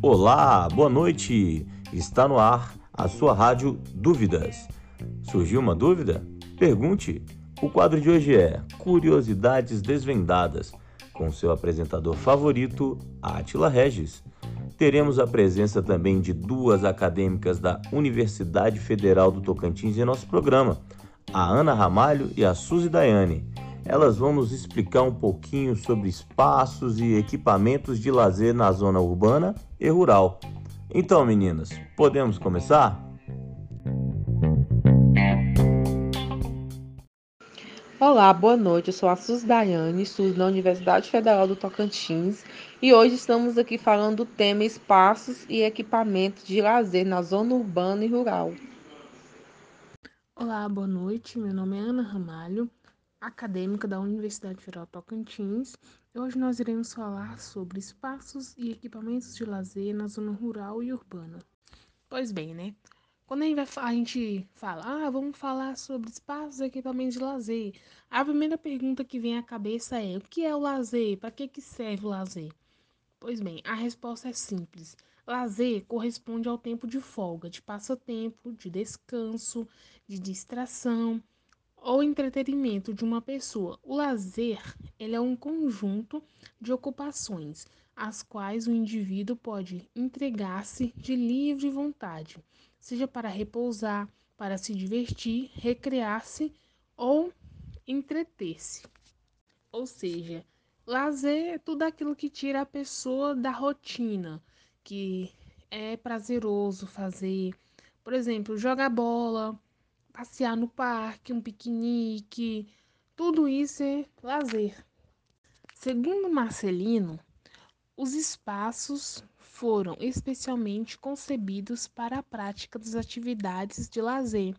Olá, boa noite. Está no ar a sua rádio Dúvidas. Surgiu uma dúvida? Pergunte. O quadro de hoje é Curiosidades Desvendadas, com seu apresentador favorito, Átila Regis. Teremos a presença também de duas acadêmicas da Universidade Federal do Tocantins em nosso programa, a Ana Ramalho e a Suzy Daiane. Elas vão nos explicar um pouquinho sobre espaços e equipamentos de lazer na zona urbana e rural. Então, meninas, podemos começar? Olá, boa noite. Eu sou a Sus Daiane, estudo na Universidade Federal do Tocantins e hoje estamos aqui falando do tema espaços e equipamentos de lazer na zona urbana e rural. Olá, boa noite. Meu nome é Ana Ramalho, acadêmica da Universidade Federal Tocantins. Hoje nós iremos falar sobre espaços e equipamentos de lazer na zona rural e urbana. Pois bem, né? Quando a gente, vai, a gente fala, ah, vamos falar sobre espaços e equipamentos de lazer, a primeira pergunta que vem à cabeça é: o que é o lazer? Para que, que serve o lazer? Pois bem, a resposta é simples. Lazer corresponde ao tempo de folga, de passatempo, de descanso, de distração ou entretenimento de uma pessoa. O lazer ele é um conjunto de ocupações às quais o indivíduo pode entregar-se de livre vontade seja para repousar, para se divertir, recrear-se ou entreter-se. Ou seja, lazer é tudo aquilo que tira a pessoa da rotina, que é prazeroso fazer. Por exemplo, jogar bola, passear no parque, um piquenique, tudo isso é lazer. Segundo Marcelino, os espaços foram especialmente concebidos para a prática das atividades de lazer.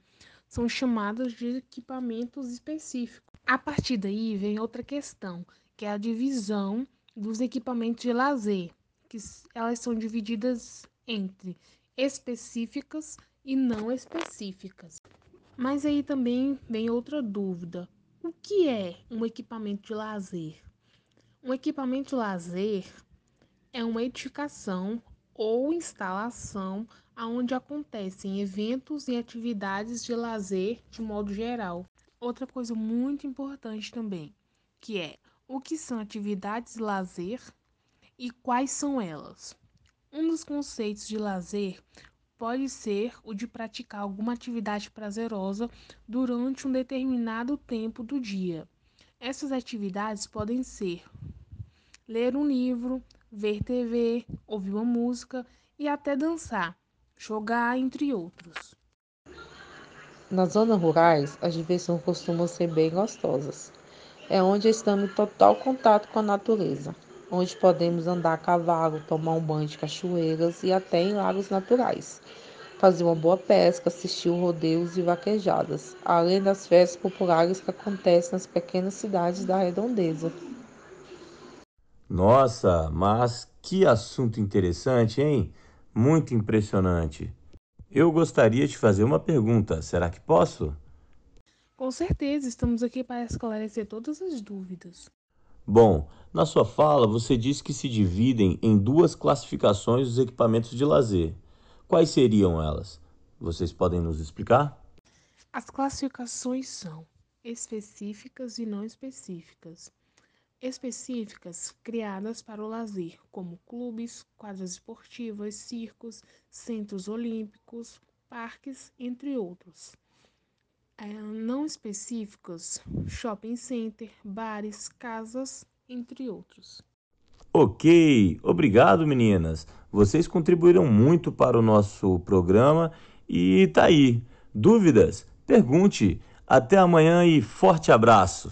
São chamados de equipamentos específicos. A partir daí vem outra questão, que é a divisão dos equipamentos de lazer, que elas são divididas entre específicas e não específicas. Mas aí também vem outra dúvida. O que é um equipamento de lazer? Um equipamento de lazer é uma edificação ou instalação onde acontecem eventos e atividades de lazer de modo geral. Outra coisa muito importante também, que é o que são atividades de lazer e quais são elas. Um dos conceitos de lazer pode ser o de praticar alguma atividade prazerosa durante um determinado tempo do dia. Essas atividades podem ser ler um livro, ver TV, ouvir uma música e até dançar, jogar, entre outros. Nas zonas rurais, as diversões costumam ser bem gostosas. É onde estamos em total contato com a natureza, onde podemos andar a cavalo, tomar um banho de cachoeiras e até em lagos naturais. Fazer uma boa pesca, assistir rodeios e vaquejadas, além das festas populares que acontecem nas pequenas cidades da redondeza. Nossa, mas que assunto interessante, hein? Muito impressionante. Eu gostaria de fazer uma pergunta, será que posso? Com certeza, estamos aqui para esclarecer todas as dúvidas. Bom, na sua fala você disse que se dividem em duas classificações os equipamentos de lazer. Quais seriam elas? Vocês podem nos explicar? As classificações são específicas e não específicas específicas criadas para o lazer, como clubes, quadras esportivas, circos, centros olímpicos, parques, entre outros. É, não específicos, shopping center, bares, casas, entre outros. Ok, obrigado meninas. Vocês contribuíram muito para o nosso programa e tá aí. Dúvidas? Pergunte. Até amanhã e forte abraço.